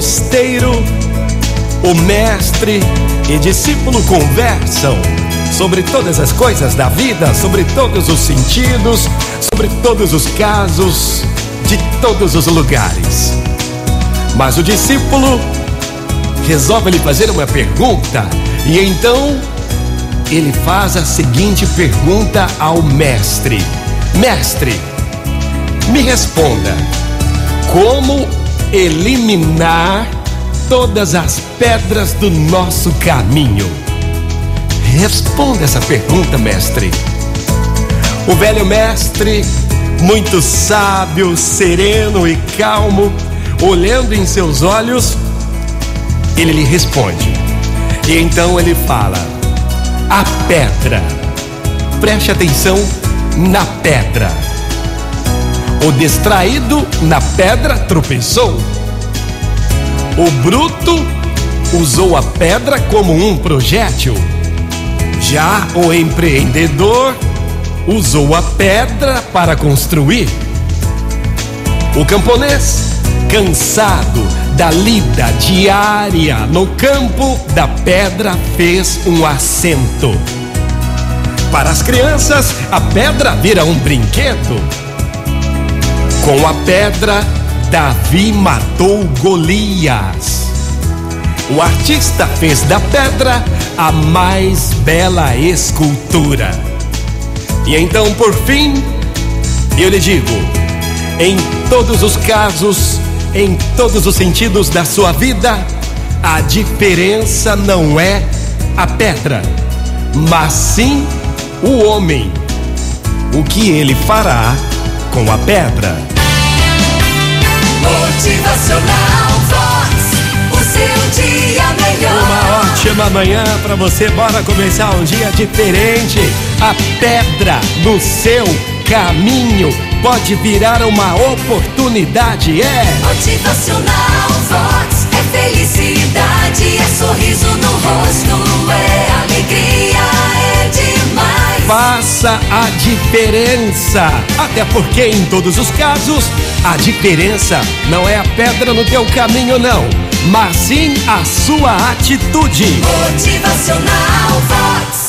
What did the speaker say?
mosteiro, o mestre e discípulo conversam sobre todas as coisas da vida, sobre todos os sentidos, sobre todos os casos, de todos os lugares. Mas o discípulo resolve lhe fazer uma pergunta e então ele faz a seguinte pergunta ao mestre: Mestre, me responda, como eliminar todas as pedras do nosso caminho? Responda essa pergunta, mestre. O velho mestre, muito sábio, sereno e calmo, olhando em seus olhos, ele lhe responde. E então ele fala: A pedra. Preste atenção na pedra. O distraído na pedra tropeçou. O bruto usou a pedra como um projétil. Já o empreendedor usou a pedra para construir. O camponês, cansado da lida diária no campo da pedra, fez um assento. Para as crianças, a pedra vira um brinquedo. Com a pedra, Davi matou Golias. O artista fez da pedra a mais bela escultura. E então, por fim, eu lhe digo: em todos os casos, em todos os sentidos da sua vida, a diferença não é a pedra, mas sim o homem. O que ele fará com a pedra? Motivacional Vox, o seu dia melhor. Uma ótima manhã para você. Bora começar um dia diferente. A pedra no seu caminho pode virar uma oportunidade. É. Motivacional Vox é felicidade, é sorriso Faça a diferença. Até porque em todos os casos, a diferença não é a pedra no teu caminho, não, mas sim a sua atitude. Motivacional Vox.